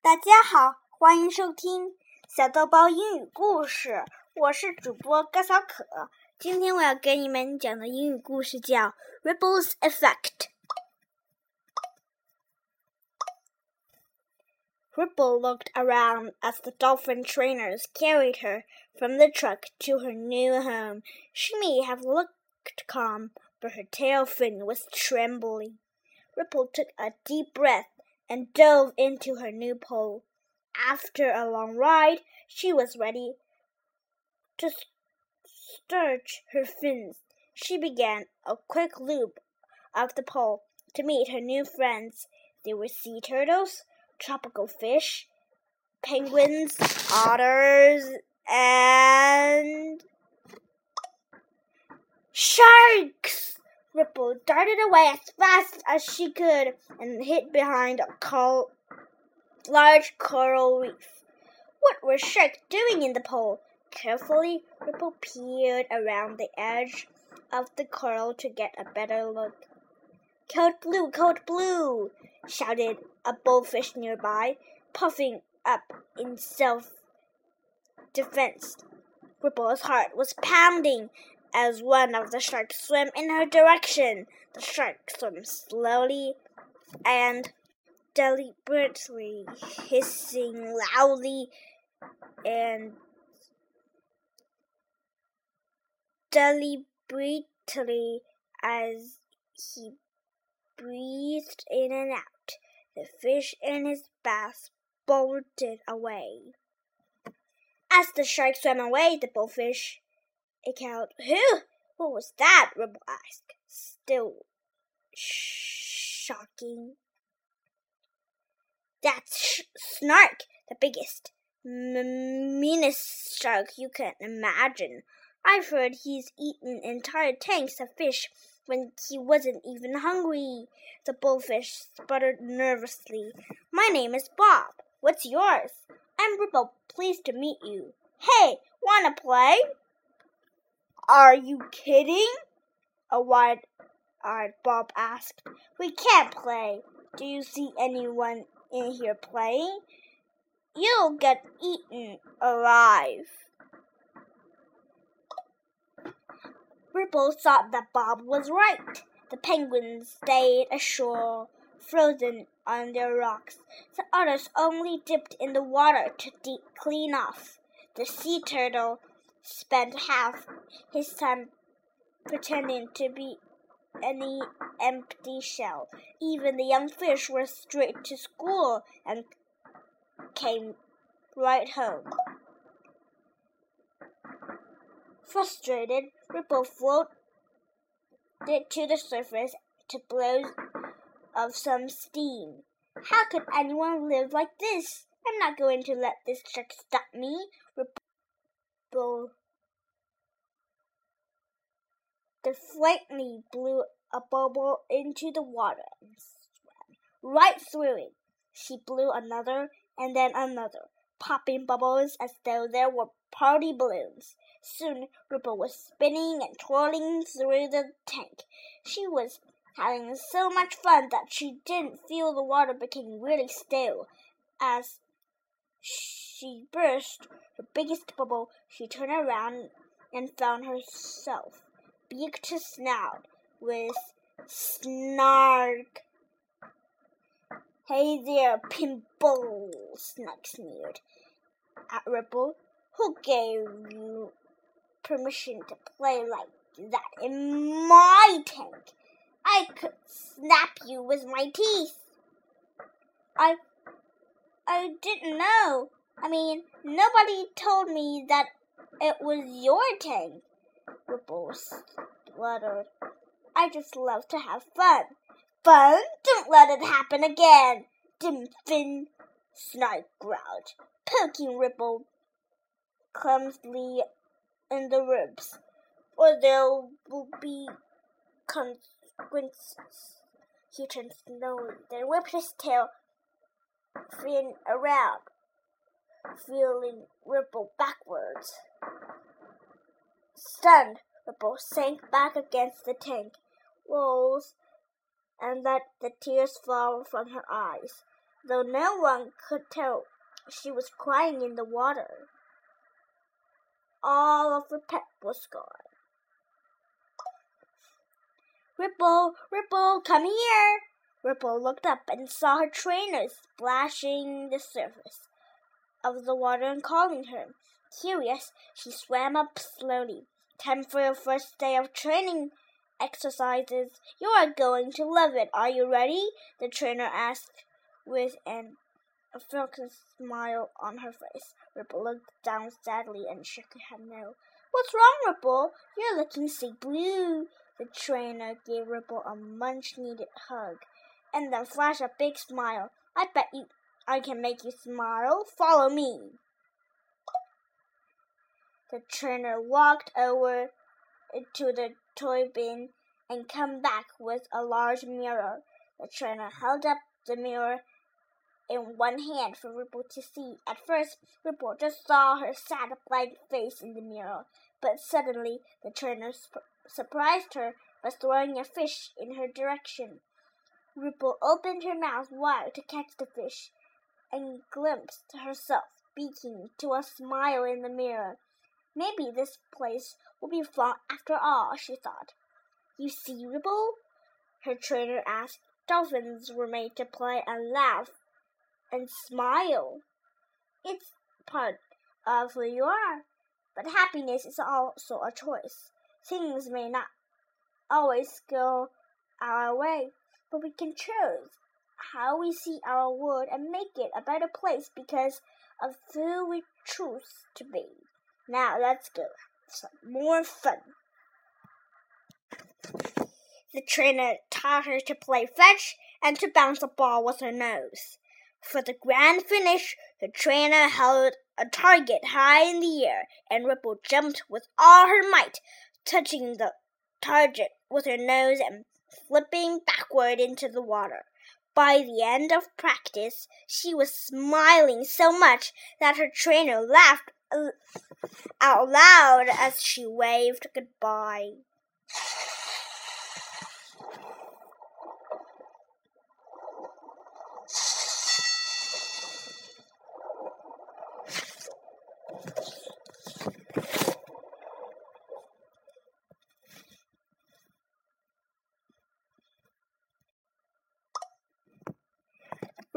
大家好，欢迎收听小豆包英语故事。我是主播高小可。今天我要给你们讲的英语故事叫《Ripple's Effect》。Ripple looked around as the dolphin trainers carried her from the truck to her new home. She may have looked calm, but her tail fin was trembling. Ripple took a deep breath and dove into her new pole. After a long ride, she was ready to stretch her fins. She began a quick loop of the pole to meet her new friends. They were sea turtles, tropical fish, penguins, otters, and sharks. Ripple darted away as fast as she could and hid behind a col large coral reef. What was Shark doing in the pool? Carefully, Ripple peered around the edge of the coral to get a better look. Code blue, code blue! shouted a bullfish nearby, puffing up in self defense. Ripple's heart was pounding as one of the sharks swam in her direction. The shark swam slowly and deliberately, hissing loudly and deliberately as he breathed in and out. The fish in his bath bolted away. As the shark swam away, the bullfish echoed, Who? What was that? Ripple asked, still shocking. That's Snark, the biggest, m meanest shark you can imagine. I've heard he's eaten entire tanks of fish when he wasn't even hungry. The bullfish sputtered nervously. My name is Bob. What's yours? I'm Ripple. Pleased to meet you. Hey, wanna play? Are you kidding? A wide eyed Bob asked. We can't play. Do you see anyone in here playing? You'll get eaten alive. Ripple thought that Bob was right. The penguins stayed ashore, frozen on their rocks. The others only dipped in the water to clean off. The sea turtle spent half his time pretending to be any empty shell. Even the young fish were straight to school and came right home. Frustrated, Ripple floated to the surface to blow of some steam. How could anyone live like this? I'm not going to let this trick stop me. Ripple defiantly blew a bubble into the water and swam right through it. She blew another and then another, popping bubbles as though there were party balloons. Soon Ripple was spinning and twirling through the tank. She was having so much fun that she didn't feel the water became really still. As she burst her biggest bubble, she turned around and found herself beak to snout with snark. Hey there, Pimple, Snark sneered at Ripple. Who gave you permission to play like that in my tank? I could snap you with my teeth. I I didn't know. I mean, nobody told me that it was your tank. Ripple spluttered. I just love to have fun. Fun? Don't let it happen again. Dim Fin Snark growled, poking Ripple clumsily in the ribs, or there will be consequences. He turned slowly, then whipped his tail fin around, feeling Ripple backwards. Stunned, Ripple sank back against the tank walls and let the tears fall from her eyes. though no one could tell she was crying in the water. All of her pet was gone. Ripple, Ripple, come here! Ripple looked up and saw her trainer splashing the surface of the water and calling her. Curious, she swam up slowly. Time for your first day of training exercises. You are going to love it. Are you ready? The trainer asked with an affectionate smile on her face. Ripple looked down sadly and shook her head no. What's wrong, Ripple? You're looking so blue. The trainer gave Ripple a much needed hug and then flash a big smile. I bet you I can make you smile. Follow me. The trainer walked over to the toy bin and come back with a large mirror. The trainer held up the mirror in one hand for Ripple to see. At first, Ripple just saw her sad, blank face in the mirror, but suddenly the trainer surprised her by throwing a fish in her direction. Ripple opened her mouth wide to catch the fish and glimpsed herself speaking to a smile in the mirror. Maybe this place will be fun after all, she thought. You see, Ripple? Her trainer asked. Dolphins were made to play and laugh and smile. It's part of who you are. But happiness is also a choice. Things may not always go our way, but we can choose how we see our world and make it a better place because of who we choose to be. Now let's go. Some more fun. The trainer taught her to play fetch and to bounce a ball with her nose. For the grand finish, the trainer held a target high in the air, and Ripple jumped with all her might, touching the target with her nose and flipping backward into the water. By the end of practice, she was smiling so much that her trainer laughed uh, out loud as she waved goodbye.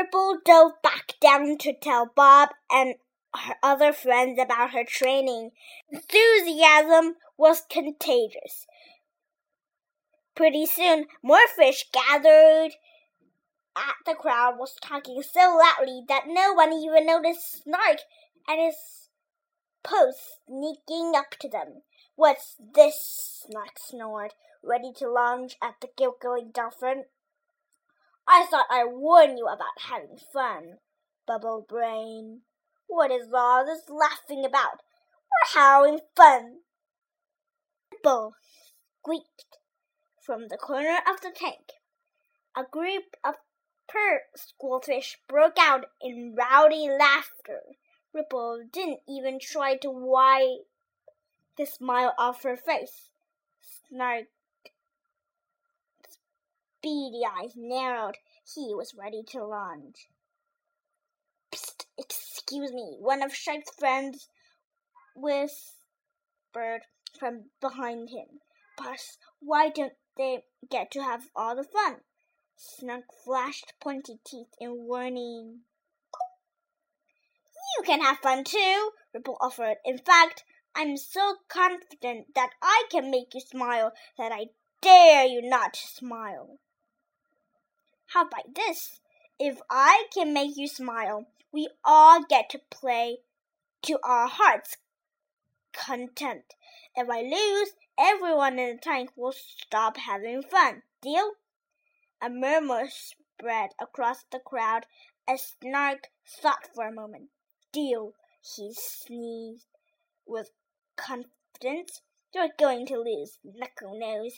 Ripple dove back down to tell Bob and her other friends about her training. Enthusiasm was contagious. Pretty soon, more fish gathered at the crowd was talking so loudly that no one even noticed Snark and his post sneaking up to them. What's this? Snark snored, ready to lunge at the giggling dolphin. I thought I warned you about having fun, Bubble Brain. What is all this laughing about? We're having fun. Ripple squeaked from the corner of the tank. A group of per schoolfish broke out in rowdy laughter. Ripple didn't even try to wipe the smile off her face. Snark beady eyes narrowed. He was ready to lunge. Psst, excuse me, one of Stripe's friends whispered from behind him. But why don't they get to have all the fun? Snark flashed pointy teeth in warning. You can have fun too, Ripple offered. In fact, I'm so confident that I can make you smile that I dare you not to smile. How about this? If I can make you smile, we all get to play to our heart's content. If I lose, everyone in the tank will stop having fun. Deal? A murmur spread across the crowd as Snark thought for a moment. Deal, he sneezed with confidence. You're going to lose, Knuckle Nose.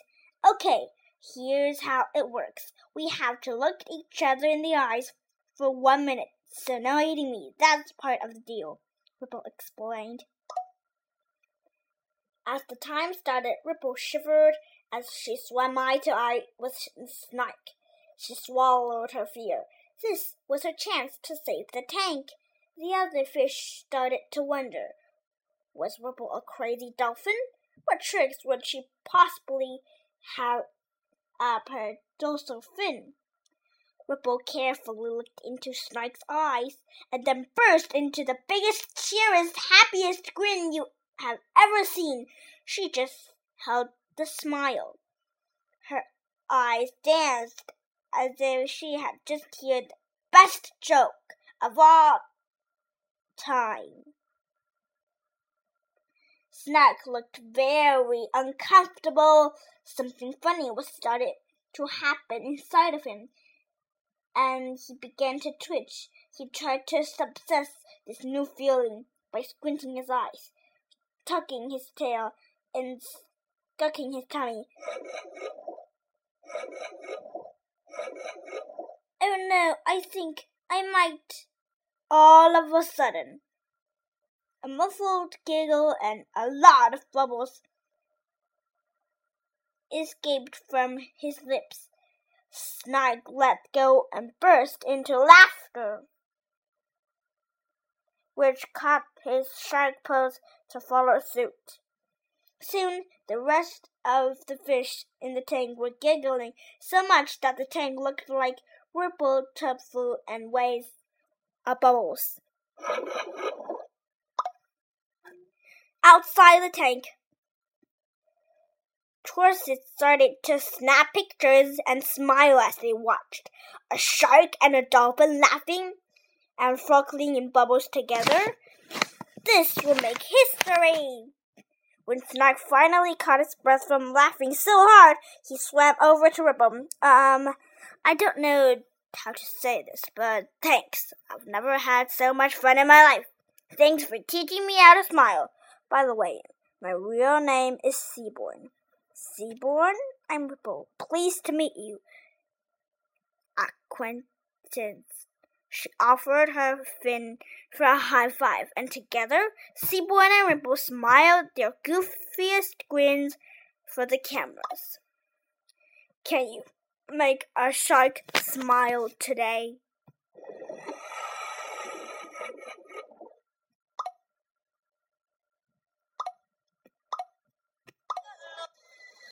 Okay, Here's how it works. We have to look each other in the eyes for one minute. So no eating me. That's part of the deal, Ripple explained. As the time started, Ripple shivered as she swam eye to eye with Snark. She swallowed her fear. This was her chance to save the tank. The other fish started to wonder was Ripple a crazy dolphin? What tricks would she possibly have Uh, up her dorsal fin? Ripple carefully looked into Snike's eyes and then burst into the biggest, cheeriest, happiest grin you have ever seen. She just held the smile. Her eyes danced as if she had just heard the best joke of all time. Snake looked very uncomfortable. Something funny was started to happen inside of him, and he began to twitch. He tried to suppress this new feeling by squinting his eyes, tucking his tail, and scucking his tummy. Oh no, I think I might. All of a sudden, a muffled giggle and a lot of bubbles escaped from his lips. Snake let go and burst into laughter, which caught his shark pose to follow suit. Soon the rest of the fish in the tank were giggling so much that the tank looked like ripple tub full and waves of uh, bubbles. Outside the tank, Tourists started to snap pictures and smile as they watched a shark and a dolphin laughing and frolicking in bubbles together. This will make history! When Snark finally caught his breath from laughing so hard, he swam over to Ripple. Um, I don't know how to say this, but thanks. I've never had so much fun in my life. Thanks for teaching me how to smile. By the way, my real name is Seaborn. Seaborn, I'm Ripple. Pleased to meet you. Acquaintance. She offered her fin for a high five, and together, Seaborn and Ripple smiled their goofiest grins for the cameras. Can you make a shark smile today?